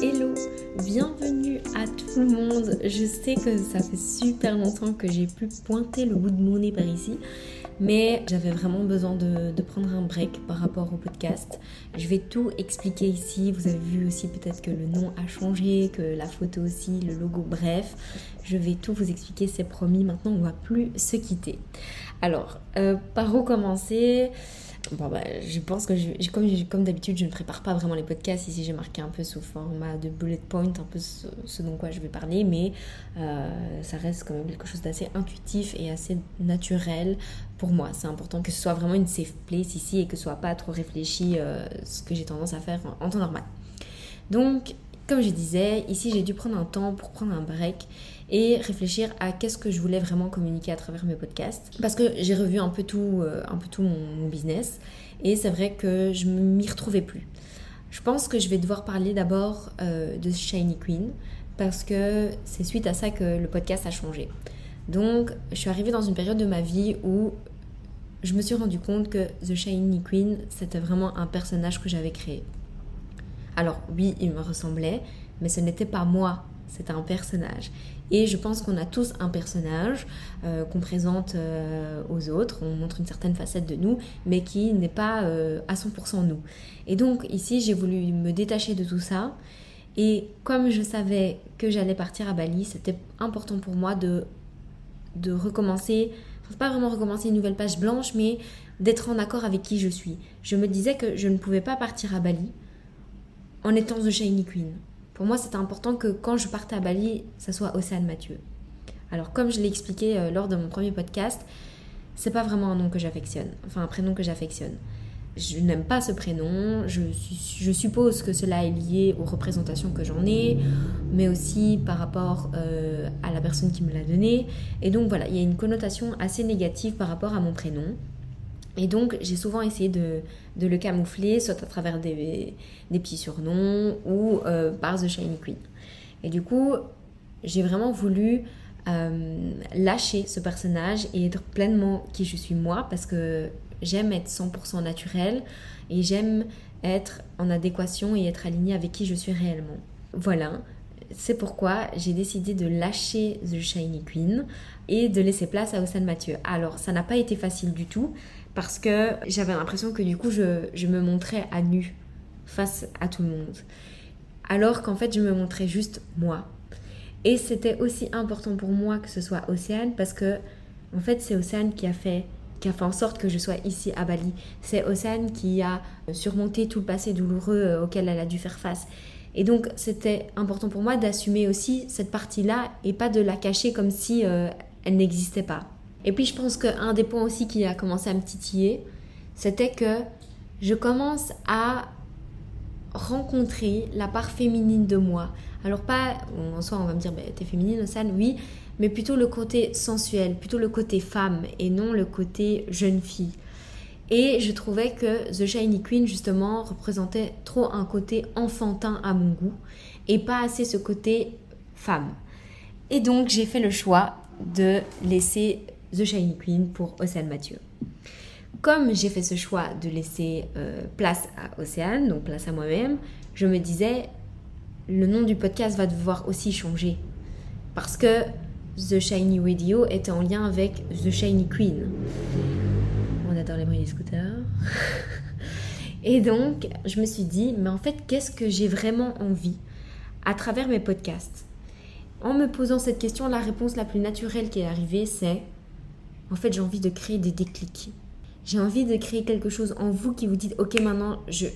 Hello, bienvenue à tout le monde. Je sais que ça fait super longtemps que j'ai pu pointer le bout de mon nez par ici, mais j'avais vraiment besoin de, prendre un break par rapport au podcast. Je vais tout expliquer ici. Vous avez vu aussi peut-être que le nom a changé, que la photo aussi, le logo, bref. Je vais tout vous expliquer, c'est promis. Maintenant, on va plus se quitter. Alors, euh, par où commencer? Bah, je pense que, comme, d'habitude, je ne prépare pas vraiment les podcasts. Ici, j'ai marqué un peu sous format de bullet point, un peu ce, dont je vais parler, mais euh, ça reste quand même quelque chose d'assez intuitif et assez naturel pour moi. C'est important que ce soit vraiment une safe place ici et que ce soit pas trop réfléchi, euh, ce que j'ai tendance à faire en temps normal. Donc, comme je disais, ici, j'ai dû prendre un temps pour prendre un break et réfléchir à qu'est-ce que je voulais vraiment communiquer à travers mes podcasts. Parce que j'ai revu un peu tout, euh, un peu tout mon, business et c'est vrai que je ne m'y retrouvais plus. Je pense que je vais devoir parler d'abord euh, de Shiny Queen parce que c'est suite à ça que le podcast a changé. Donc, je suis arrivée dans une période de ma vie où je me suis rendu compte que The Shiny Queen, c'était vraiment un personnage que j'avais créé. Alors oui, il me ressemblait, mais ce n'était pas moi, c'était un personnage. Et je pense qu'on a tous un personnage euh, qu'on présente euh, aux autres, on montre une certaine facette de nous, mais qui n'est pas euh, à 100% nous. Et donc ici, j'ai voulu me détacher de tout ça. Et comme je savais que j'allais partir à Bali, c'était important pour moi de, de recommencer, enfin, pas vraiment recommencer une nouvelle page blanche, mais d'être en accord avec qui je suis. Je me disais que je ne pouvais pas partir à Bali en étant The Shiny Queen. Pour moi, c'était important que quand je partais à Bali, ça soit Océane Mathieu. Alors, comme je l'ai expliqué euh, lors de mon premier podcast, c'est pas vraiment un nom que j'affectionne, enfin un prénom que j'affectionne. Je n'aime pas ce prénom, je, je, suppose que cela est lié aux représentations que j'en ai, mais aussi par rapport euh, à la personne qui me l'a donné. Et donc voilà, il y a une connotation assez négative par rapport à mon prénom. Et donc, j'ai souvent essayé de, le camoufler, soit à travers des, petits surnoms ou euh, par The Shiny Queen. Et du coup, j'ai vraiment voulu euh, lâcher ce personnage et être pleinement qui je suis moi parce que j'aime être 100% naturelle et j'aime être en adéquation et être alignée avec qui je suis réellement. Voilà, c'est pourquoi j'ai décidé de lâcher The Shiny Queen et de laisser place à Ossane Mathieu. Alors, ça n'a pas été facile du tout parce que j'avais l'impression que du coup je, me montrais à nu face à tout le monde. Alors qu'en fait je me montrais juste moi. Et c'était aussi important pour moi que ce soit Océane parce que en fait c'est Océane qui a fait qui a fait en sorte que je sois ici à Bali. C'est Océane qui a surmonté tout le passé douloureux euh, auquel elle a dû faire face. Et donc c'était important pour moi d'assumer aussi cette partie-là et pas de la cacher comme si euh, elle n'existait pas. Et puis je pense qu'un des points aussi qui a commencé à me titiller, c'était que je commence à rencontrer la part féminine de moi. Alors pas, en soi on va me dire, bah, t'es féminine, Ossane, oui, mais plutôt le côté sensuel, plutôt le côté femme et non le côté jeune fille. Et je trouvais que The Shiny Queen, justement, représentait trop un côté enfantin à mon goût et pas assez ce côté femme. Et donc j'ai fait le choix de laisser The Shiny Queen pour Océane Mathieu. Comme j'ai fait ce choix de laisser euh, place à Océane, donc place à moi-même, je me disais, le nom du podcast va devoir aussi changer. Parce que The Shiny Radio était en lien avec The Shiny Queen. Adore les bruits des scooters. Et donc, je me suis dit, mais en fait, qu'est-ce que j'ai vraiment envie à travers mes podcasts? En me posant cette question, la réponse la plus naturelle qui est arrivée, c'est en fait, j'ai envie de créer des déclics. J'ai envie de créer quelque chose en vous qui vous dit Ok, maintenant je,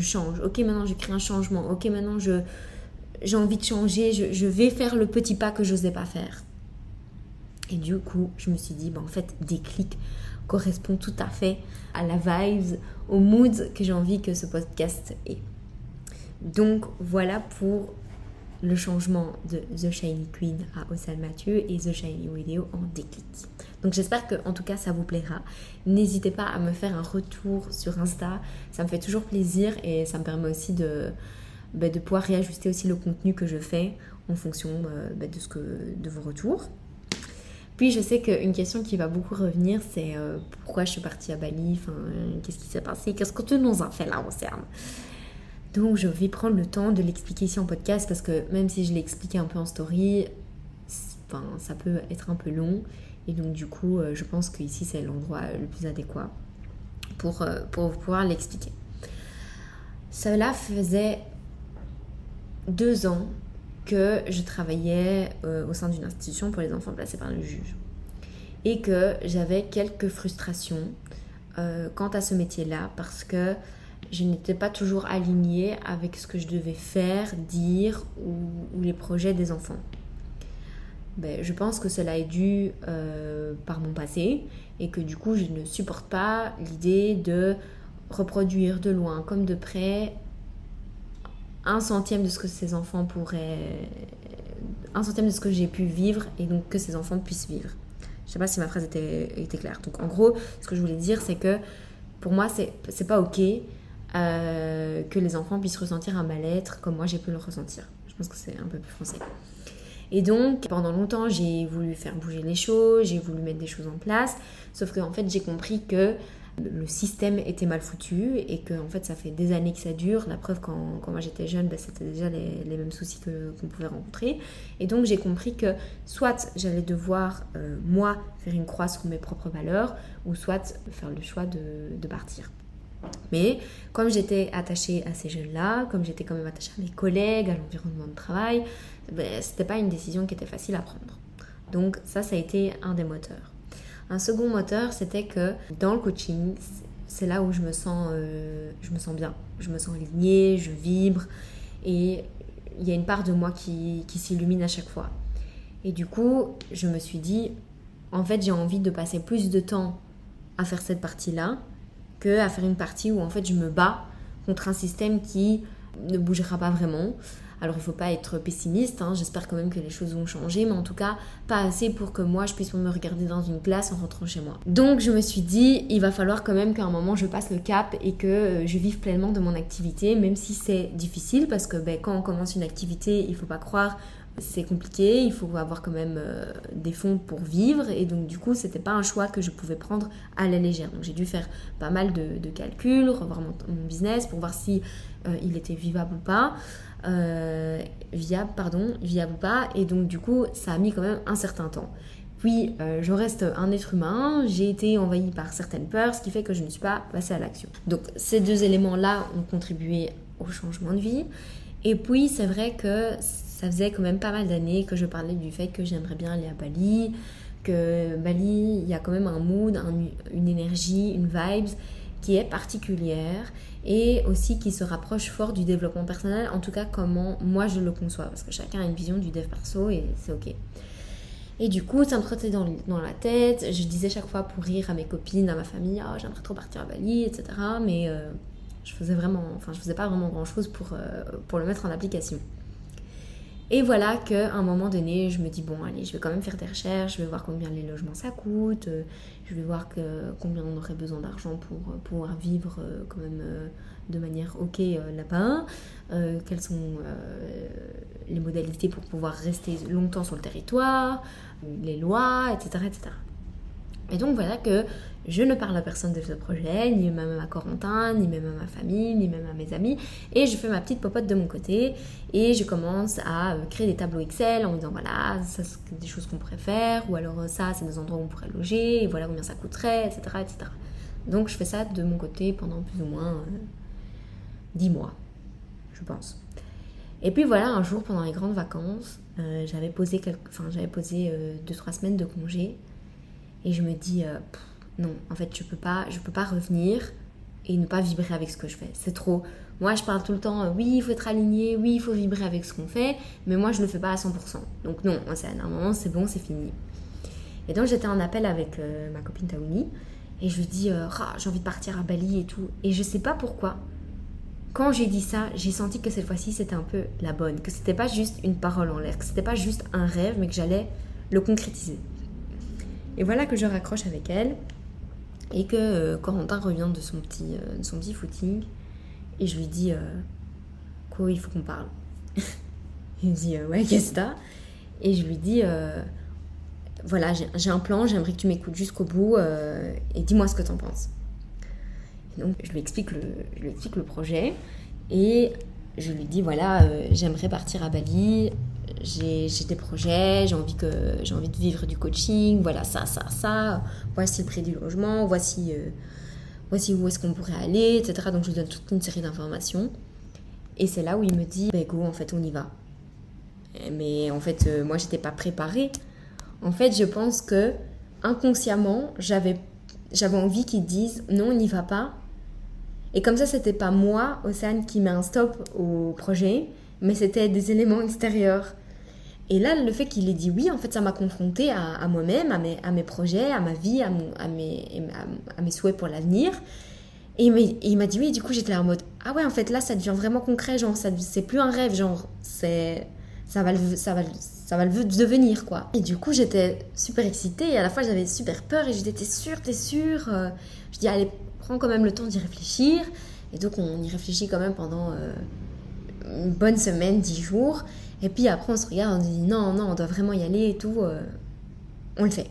change. Ok, maintenant je crée un changement. Ok, maintenant j'ai envie de changer. Je, vais faire le petit pas que je n'osais pas faire. Et du coup, je me suis dit bah, En fait, déclic correspond tout à fait à la vibe, au mood que j'ai envie que ce podcast ait. Donc voilà pour le changement de The Shiny Queen à Ossal Mathieu et The Shiny Video en déclic. Donc j'espère que en tout cas ça vous plaira. N'hésitez pas à me faire un retour sur Insta, ça me fait toujours plaisir et ça me permet aussi de, bah, de pouvoir réajuster aussi le contenu que je fais en fonction bah, bah, de vos retours. Je sais qu'une question qui va beaucoup revenir, c'est euh, pourquoi je suis partie à Bali, enfin, qu'est-ce qui s'est passé, qu'est-ce que nous as fait là au CERN? Donc je vais prendre le temps de l'expliquer ici en podcast parce que même si je l'ai expliqué un peu en story, enfin, ça peut être un peu long. Et donc du coup, euh, je pense qu'ici c'est l'endroit le plus adéquat pour, euh, pour pouvoir l'expliquer. Cela faisait deux ans que je travaillais euh, au sein d'une institution pour les enfants placés par le juge. Et que j'avais quelques frustrations euh, quant à ce métier-là parce que je n'étais pas toujours alignée avec ce que je devais faire, dire ou, les projets des enfants. Ben, je pense que cela est dû euh, par mon passé et que du coup je ne supporte pas l'idée de reproduire de loin comme de près un centième de ce que ces enfants pourraient. un centième de ce que j'ai pu vivre et donc que ces enfants puissent vivre. Je sais pas si ma phrase était, claire. Donc en gros, ce que je voulais dire, c'est que pour moi, c'est pas ok euh, que les enfants puissent ressentir un mal-être comme moi j'ai pu le ressentir. Je pense que c'est un peu plus français. Et donc, pendant longtemps, j'ai voulu faire bouger les choses, j'ai voulu mettre des choses en place, sauf qu'en fait, j'ai compris que le système était mal foutu et que en fait ça fait des années que ça dure. La preuve quand, quand moi j'étais jeune, bah, c'était déjà les, mêmes soucis qu'on pouvait rencontrer. Et donc j'ai compris que soit j'allais devoir euh, moi faire une croix sur mes propres valeurs ou soit faire le choix de, de partir. Mais comme j'étais attachée à ces jeunes-là, comme j'étais quand même attachée à mes collègues, à l'environnement de travail, bah, c'était pas une décision qui était facile à prendre. Donc ça, ça a été un des moteurs. Un second moteur, c'était que dans le coaching, c'est là où je me sens, euh, je me sens bien, je me sens alignée, je vibre et il y a une part de moi qui, qui s'illumine à chaque fois. Et du coup, je me suis dit, en fait, j'ai envie de passer plus de temps à faire cette partie-là que à faire une partie où en fait je me bats contre un système qui ne bougera pas vraiment, alors il ne faut pas être pessimiste, hein. j'espère quand même que les choses vont changer, mais en tout cas pas assez pour que moi je puisse me regarder dans une classe en rentrant chez moi. Donc je me suis dit, il va falloir quand même qu'à un moment je passe le cap et que euh, je vive pleinement de mon activité, même si c'est difficile, parce que ben, quand on commence une activité, il ne faut pas croire c'est compliqué, il faut avoir quand même euh, des fonds pour vivre et donc du coup c'était pas un choix que je pouvais prendre à la légère. Donc j'ai dû faire pas mal de, calculs, revoir mon, business pour voir si euh, il était vivable ou pas. Euh, viable, pardon, viable ou pas. Et donc du coup, ça a mis quand même un certain temps. Puis, euh, je reste un être humain, j'ai été envahi par certaines peurs, ce qui fait que je ne suis pas passée à l'action. Donc, ces deux éléments-là ont contribué au changement de vie. Et puis, c'est vrai que ça faisait quand même pas mal d'années que je parlais du fait que j'aimerais bien aller à Bali, que Bali, il y a quand même un mood, une énergie, une vibes qui est particulière et aussi qui se rapproche fort du développement personnel, en tout cas comment moi je le conçois, parce que chacun a une vision du dev perso et c'est ok. Et du coup, ça me trottait dans, la tête, je disais chaque fois pour rire à mes copines, à ma famille, oh, j'aimerais trop partir à Bali, etc. Mais euh, je faisais vraiment, enfin je faisais pas vraiment grand chose pour, euh, pour le mettre en application. Et voilà qu'à un moment donné, je me dis, bon, allez, je vais quand même faire des recherches, je vais voir combien les logements ça coûte, euh, je vais voir que, combien on aurait besoin d'argent pour euh, pouvoir vivre euh, quand même de manière ok là-bas, quelles sont les modalités pour pouvoir rester longtemps sur le territoire, les lois, etc. etc. Et donc voilà que je ne parle à personne de ce projet, ni même à Corentin, ni même à ma famille, ni même à mes amis. Et je fais ma petite popote de mon côté et je commence à euh, créer des tableaux Excel en me disant voilà, ça c'est des choses qu'on pourrait faire, ou alors euh, ça c'est des endroits où on pourrait loger, et voilà combien ça coûterait, etc. etc. Donc je fais ça de mon côté pendant plus ou moins euh, dix 10 mois, je pense. Et puis voilà, un jour pendant les grandes vacances, j'avais posé, enfin, j'avais posé 2-3 semaines de congé et je me dis non, en fait, je peux pas, je peux pas revenir et ne pas vibrer avec ce que je fais. C'est trop. Moi, je parle tout le temps, euh, oui, il faut être aligné, oui, il faut vibrer avec ce qu'on fait, mais moi, je ne le fais pas à 100%. Donc non, c'est à un moment, c'est bon, c'est fini. Et donc, j'étais en appel avec euh, ma copine Taouni, et je lui dis, euh, ah, j'ai envie de partir à Bali et tout. Et je sais pas pourquoi, quand j'ai dit ça, j'ai senti que cette fois-ci, c'était un peu la bonne, que c'était pas juste une parole en l'air, que c'était pas juste un rêve, mais que j'allais le concrétiser. Et voilà que je raccroche avec elle. Et que euh, Corentin revient de son petit, euh, de son petit footing. Et je lui dis euh, quoi il faut qu'on parle? Il me dit ouais qu'est-ce que et je lui dis voilà, j'ai un plan, j'aimerais que tu m'écoutes jusqu'au bout et dis-moi ce que tu en penses. donc, je lui, explique le, je lui explique le projet. Et je lui dis voilà, j'aimerais partir à Bali, j'ai des projets, j'ai envie, que, envie de vivre du coaching, voilà ça, ça, ça, voici le prix du logement, voici, euh, voici où est-ce qu'on pourrait aller, etc. Donc, je lui donne toute une série d'informations. Et c'est là où il me dit, bah, go, en fait, on y va. Mais en fait, moi, j'étais pas préparée en fait, je pense que inconsciemment, j'avais j'avais envie qu'ils disent non, on n'y va pas. Et comme ça, c'était pas moi, Océane, qui met un stop au projet, mais c'était des éléments extérieurs. Et là, le fait qu'il ait dit oui, en fait, ça m'a confronté à, moi-même, à mes, projets, à ma vie, à, mes, souhaits pour l'avenir. Et il m'a dit oui, du coup, j'étais en mode ah ouais, en fait, là, ça devient vraiment concret, genre, c'est plus un rêve, genre, c'est ça va, ça va, ça va le devenir, quoi. Et du coup, j'étais super excitée et à la fois, j'avais super peur et j'étais sûre, t'es sûre euh? Je dis, allez, prends quand même le temps d'y réfléchir. Et donc, on y réfléchit quand même pendant euh, une bonne semaine, dix jours. Et puis après, on se regarde, on dit, non, non, on doit vraiment y aller et tout. Euh. on le fait.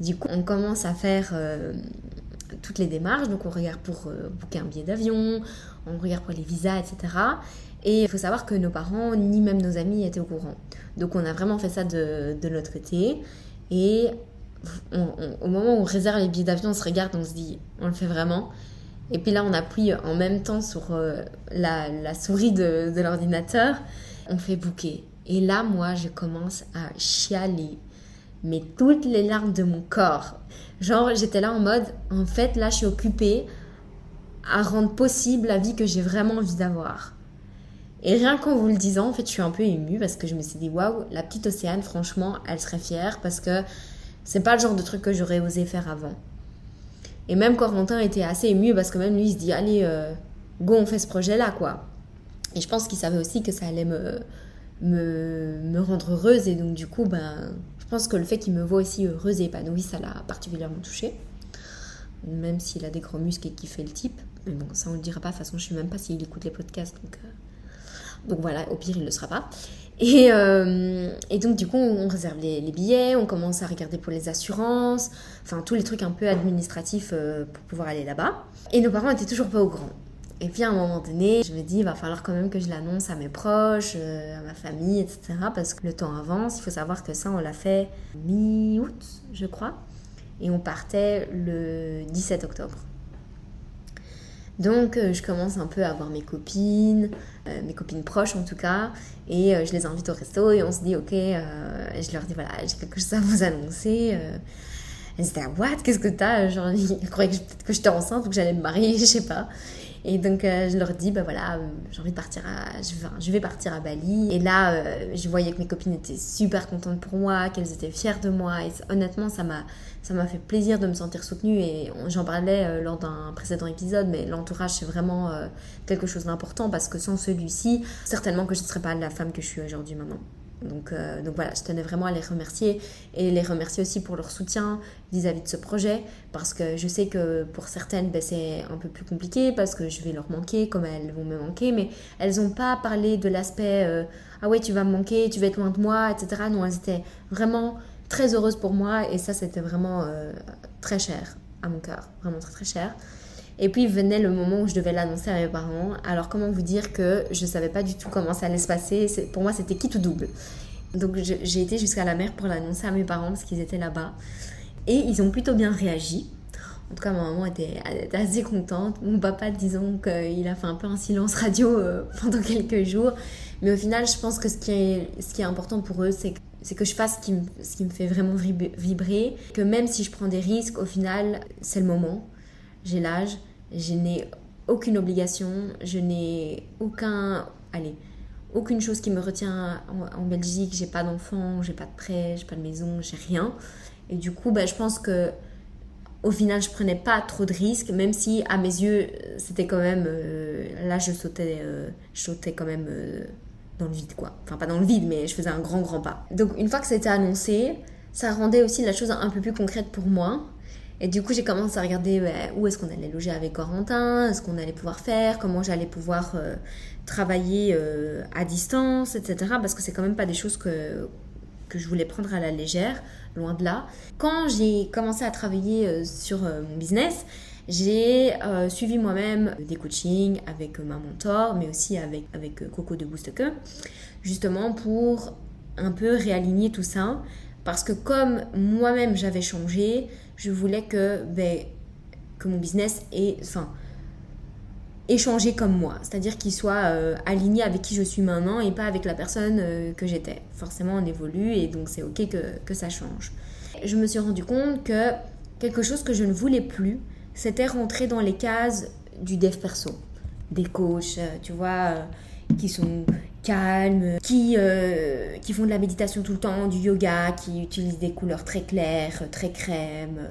Du coup, on commence à faire toutes les démarches. Donc, on regarde pour booker un billet d'avion, on regarde pour les visas, etc. Et il faut savoir que nos parents, ni même nos amis, étaient au courant. Donc on a vraiment fait ça de, de notre côté. Et au moment où on réserve les billets d'avion, on se regarde, on se dit, on le fait vraiment. Et puis là, on appuie en même temps sur euh, la, souris de l'ordinateur. On fait bouquet. Et là, moi, je commence à chialer. Mais toutes les larmes de mon corps. Genre, j'étais là en mode, en fait, là, je suis occupée à rendre possible la vie que j'ai vraiment envie d'avoir. Et rien qu'en vous le disant, en fait, je suis un peu émue parce que je me suis dit, waouh, la petite Océane, franchement, elle serait fière parce que c'est pas le genre de truc que j'aurais osé faire avant. Et même Corentin était assez ému parce que même lui, il se dit, allez, euh, go, on fait ce projet-là, quoi. Et je pense qu'il savait aussi que ça allait me, me, me, rendre heureuse. Et donc, du coup, ben, je pense que le fait qu'il me voit aussi heureuse et épanouie, ça l'a particulièrement touché. Même s'il a des gros muscles et qu'il fait le type. Mais bon, ça, on le dira pas. De toute façon, je sais même pas s'il écoute les podcasts. Donc. Euh, donc voilà, au pire, il ne le sera pas. Et, euh, et, donc, du coup, on réserve les, billets, on commence à regarder pour les assurances, enfin, tous les trucs un peu administratifs euh, pour pouvoir aller là-bas. Et nos parents étaient toujours pas au grand. Et puis, à un moment donné, je me dis, il va falloir quand même que je l'annonce à mes proches, euh, à ma famille, etc. Parce que le temps avance. Il faut savoir que ça, on l'a fait mi-août, je crois. Et on partait le 17 octobre. Donc euh, je commence un peu à voir mes copines, euh, mes copines proches en tout cas, et je les invite au resto et on se dit ok, je leur dis voilà, j'ai quelque chose à vous annoncer. elles étaient what? Qu'est-ce que t'as Genre, ils croyaient que peut-être que j'étais enceinte ou que j'allais me marier, je sais pas. Et donc je leur dis bah voilà, j'ai envie de partir à, je vais, partir à Bali. Et là, je voyais que mes copines étaient super contentes pour moi, qu'elles étaient fières de moi. Et honnêtement, ça m'a ça m'a fait plaisir de me sentir soutenue et j'en parlais euh, lors d'un précédent épisode, mais l'entourage c'est vraiment euh, quelque chose d'important parce que sans celui-ci, certainement que je ne serais pas la femme que je suis aujourd'hui maintenant. Donc, euh, donc voilà, je tenais vraiment à les remercier et les remercier aussi pour leur soutien vis-à-vis de ce projet parce que je sais que pour certaines ben, c'est un peu plus compliqué parce que je vais leur manquer comme elles vont me manquer, mais elles n'ont pas parlé de l'aspect ah ouais tu vas me manquer, tu vas être loin de moi, etc. Non, elles étaient vraiment très heureuse pour moi et ça c'était vraiment euh, très cher à mon cœur, vraiment très très cher. Et puis venait le moment où je devais l'annoncer à mes parents. Alors comment vous dire que je ne savais pas du tout comment ça allait se passer? Pour moi c'était qui tout double. Donc j'ai été jusqu'à la mer pour l'annoncer à mes parents parce qu'ils étaient là-bas. Et ils ont plutôt bien réagi. En tout cas, ma maman était, assez contente. Mon papa, disons qu'il a fait un peu un silence radio euh, pendant quelques jours. Mais au final, je pense que ce qui est, important pour eux, c'est que je fasse ce qui me fait vraiment vibrer, que même si je prends des risques, au final, c'est le moment. J'ai l'âge, je n'ai aucune obligation, je n'ai aucun... Allez, aucune chose qui me retient en, Belgique, j'ai pas d'enfant, j'ai pas de prêt, j'ai pas de maison, j'ai rien. Et du coup, bah, je pense que au final, je prenais pas trop de risques, même si à mes yeux, c'était quand même... Euh, là, je sautais, euh, je sautais quand même... Euh, dans le vide, quoi. Enfin, pas dans le vide, mais je faisais un grand, grand pas. Donc, une fois que été annoncé, ça rendait aussi la chose un peu plus concrète pour moi. Et du coup, j'ai commencé à regarder où est-ce qu'on allait loger avec Corentin, ce qu'on allait pouvoir faire, comment j'allais pouvoir euh, travailler euh, à distance, etc. Parce que c'est quand même pas des choses que que je voulais prendre à la légère, loin de là. Quand j'ai commencé à travailler sur mon business, j'ai suivi moi-même des coachings avec ma mentor, mais aussi avec, avec Coco de Boosteke, justement pour un peu réaligner tout ça. Parce que comme moi-même j'avais changé, je voulais que, ben, que mon business ait, enfin, changé comme moi. C'est-à-dire qu'il soit euh, aligné avec qui je suis maintenant et pas avec la personne euh, que j'étais. Forcément, on évolue et donc c'est ok que, que ça change. Je me suis rendu compte que quelque chose que je ne voulais plus, c'était rentrer dans les cases du dev perso. Des coachs, euh, tu vois, qui sont calmes, qui, euh, qui font de la méditation tout le temps, du yoga, qui utilisent des couleurs très claires, très crème,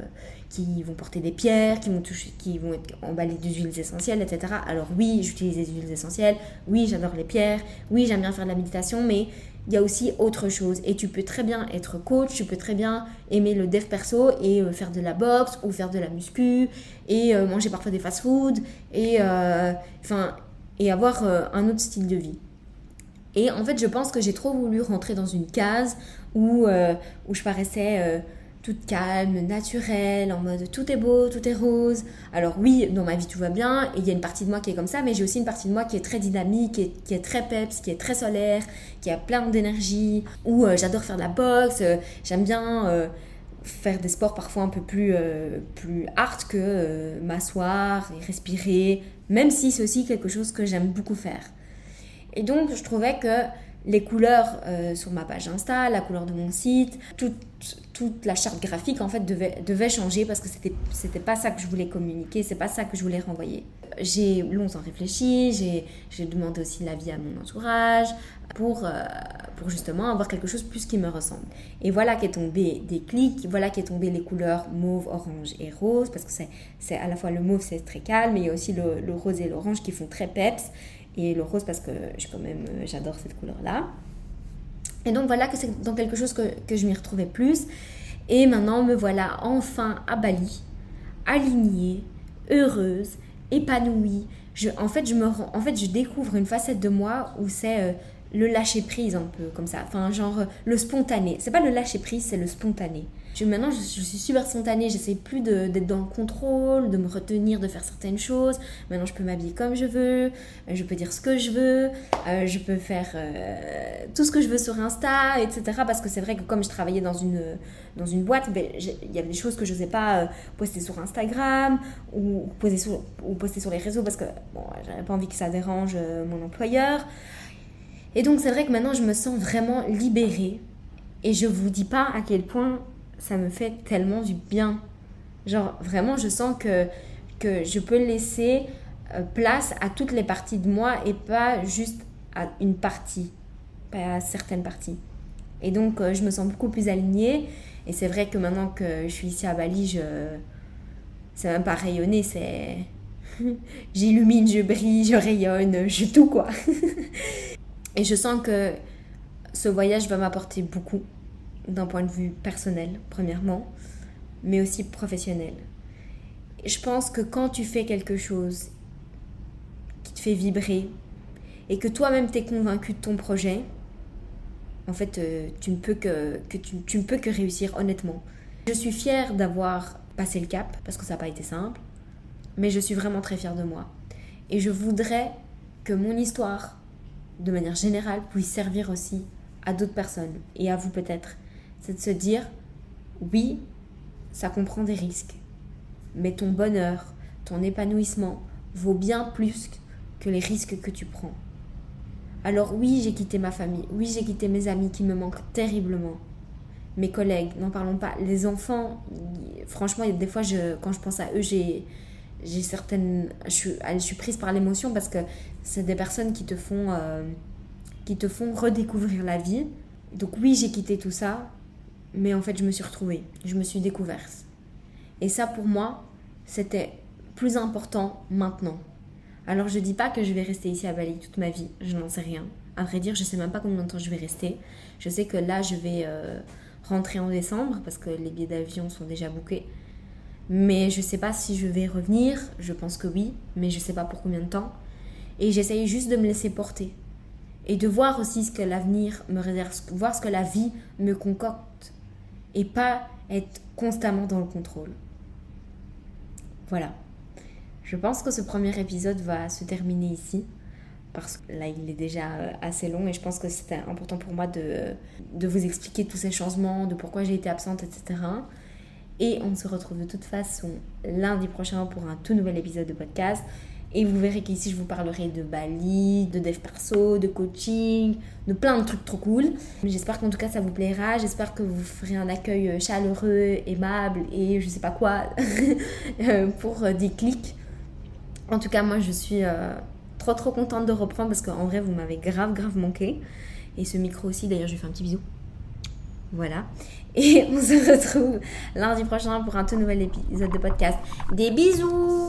qui vont porter des pierres, qui vont, toucher, qui vont être emballés d'huiles essentielles, etc. Alors oui, j'utilise des huiles essentielles, oui, j'adore les pierres, oui, j'aime bien faire de la méditation, mais il y a aussi autre chose. Et tu peux très bien être coach, tu peux très bien aimer le dev perso et euh, faire de la boxe ou faire de la muscu et euh, manger parfois des fast-foods et, enfin et avoir un autre style de vie. Et en fait, je pense que j'ai trop voulu rentrer dans une case où, euh, je paraissais euh, toute calme, naturelle, en mode tout est beau, tout est rose. Alors oui, dans ma vie tout va bien, et il y a une partie de moi qui est comme ça, mais j'ai aussi une partie de moi qui est très dynamique, qui est, très peps, qui est très solaire, qui a plein d'énergie, où euh, j'adore faire de la boxe, j'aime bien faire des sports parfois un peu plus, plus hard que m'asseoir et respirer, même si c'est aussi quelque chose que j'aime beaucoup faire. Et donc, je trouvais que les couleurs euh, sur ma page Insta, la couleur de mon site, toute, toute la charte graphique en fait devait, devait changer parce que c'était c'était pas ça que je voulais communiquer, c'est pas ça que je voulais renvoyer. J'ai longtemps réfléchi, j'ai demandé aussi l'avis à mon entourage pour, euh, pour justement avoir quelque chose plus qui me ressemble. Et voilà qu'est tombé des clics, voilà qu'est tombé les couleurs mauve, orange et rose parce que c'est à la fois le mauve c'est très calme, mais il y a aussi le, le rose et l'orange qui font très peps et le rose parce que je, quand même euh, j'adore cette couleur là. Et donc voilà que c'est dans quelque chose que, que je m'y retrouvais plus. Et maintenant me voilà enfin à Bali, alignée, heureuse, épanouie. Je, en, fait, je me, en fait, je découvre une facette de moi où c'est euh, le lâcher prise un peu comme ça. Enfin, genre le spontané. C'est pas le lâcher prise, c'est le spontané maintenant, je, suis super spontanée, j'essaie plus d'être dans le contrôle, de me retenir de faire certaines choses. Maintenant, je peux m'habiller comme je veux, euh, je peux dire ce que je veux, euh, je peux faire euh, tout ce que je veux sur Insta, etc. Parce que c'est vrai que comme je travaillais dans une, dans une boîte, ben, il y avait des choses que je n'osais pas poster sur Instagram ou poster sur, ou poster sur les réseaux parce que bon, j'avais pas envie que ça dérange mon employeur. Et donc, c'est vrai que maintenant, je me sens vraiment libérée. Et je vous dis pas à quel point ça me fait tellement du bien. Genre, vraiment, je sens que, que je peux laisser euh, place à toutes les parties de moi et pas juste à une partie, pas à certaines parties. Et donc, euh, je me sens beaucoup plus alignée. Et c'est vrai que maintenant que je suis ici à Bali, je... c'est même pas rayonner, c'est. J'illumine, je brille, je rayonne, je tout quoi. et je sens que ce voyage va m'apporter beaucoup d'un point de vue personnel, premièrement, mais aussi professionnel. Je pense que quand tu fais quelque chose qui te fait vibrer et que toi-même t'es convaincu de ton projet, en fait, euh, tu, ne peux que, tu, tu ne peux que réussir honnêtement. Je suis fière d'avoir passé le cap parce que ça n'a pas été simple, mais je suis vraiment très fière de moi. Et je voudrais que mon histoire, de manière générale, puisse servir aussi à d'autres personnes et à vous peut-être c'est de se dire, oui, ça comprend des risques, mais ton bonheur, ton épanouissement vaut bien plus que les risques que tu prends. Alors oui, j'ai quitté ma famille, oui, j'ai quitté mes amis qui me manquent terriblement. Mes collègues, n'en parlons pas. Les enfants, franchement, des fois, quand je pense à eux, j'ai certaines, je suis, je suis prise par l'émotion parce que c'est des personnes qui te font, euh, qui te font redécouvrir la vie. Donc oui, j'ai quitté tout ça, mais en fait, je me suis retrouvée, je me suis découverte. Et ça, pour moi, c'était plus important maintenant. Alors, je dis pas que je vais rester ici à Bali toute ma vie, je n'en sais rien. À vrai dire, je sais même pas combien de temps je vais rester. Je sais que là, je vais euh, rentrer en décembre parce que les billets d'avion sont déjà bookés. Mais je sais pas si je vais revenir, je pense que oui, mais je sais pas pour combien de temps. Et j'essaye juste de me laisser porter. et de voir aussi ce que l'avenir me réserve, voir ce que la vie me concocte et pas être constamment dans le contrôle. Voilà. Je pense que ce premier épisode va se terminer ici parce que là il est déjà euh, assez long et je pense que c'était important pour moi de, de vous expliquer tous ces changements, de pourquoi j'ai été absente, etc. Et on se retrouve de toute façon lundi prochain pour un tout nouvel épisode de podcast. Et vous verrez qu'ici, je vous parlerai de Bali, de dev perso, de coaching, de plein de trucs trop cool. J'espère qu'en tout cas, ça vous plaira. J'espère que vous ferez un accueil euh, chaleureux, aimable et je sais pas quoi euh, pour euh, des clics. En tout cas, moi, je suis trop trop contente de reprendre parce qu'en vrai, vous m'avez grave grave manqué. Et ce micro aussi, d'ailleurs, je lui fais un petit bisou. Voilà. Et on se retrouve lundi prochain pour un tout nouvel épisode de podcast. Des bisous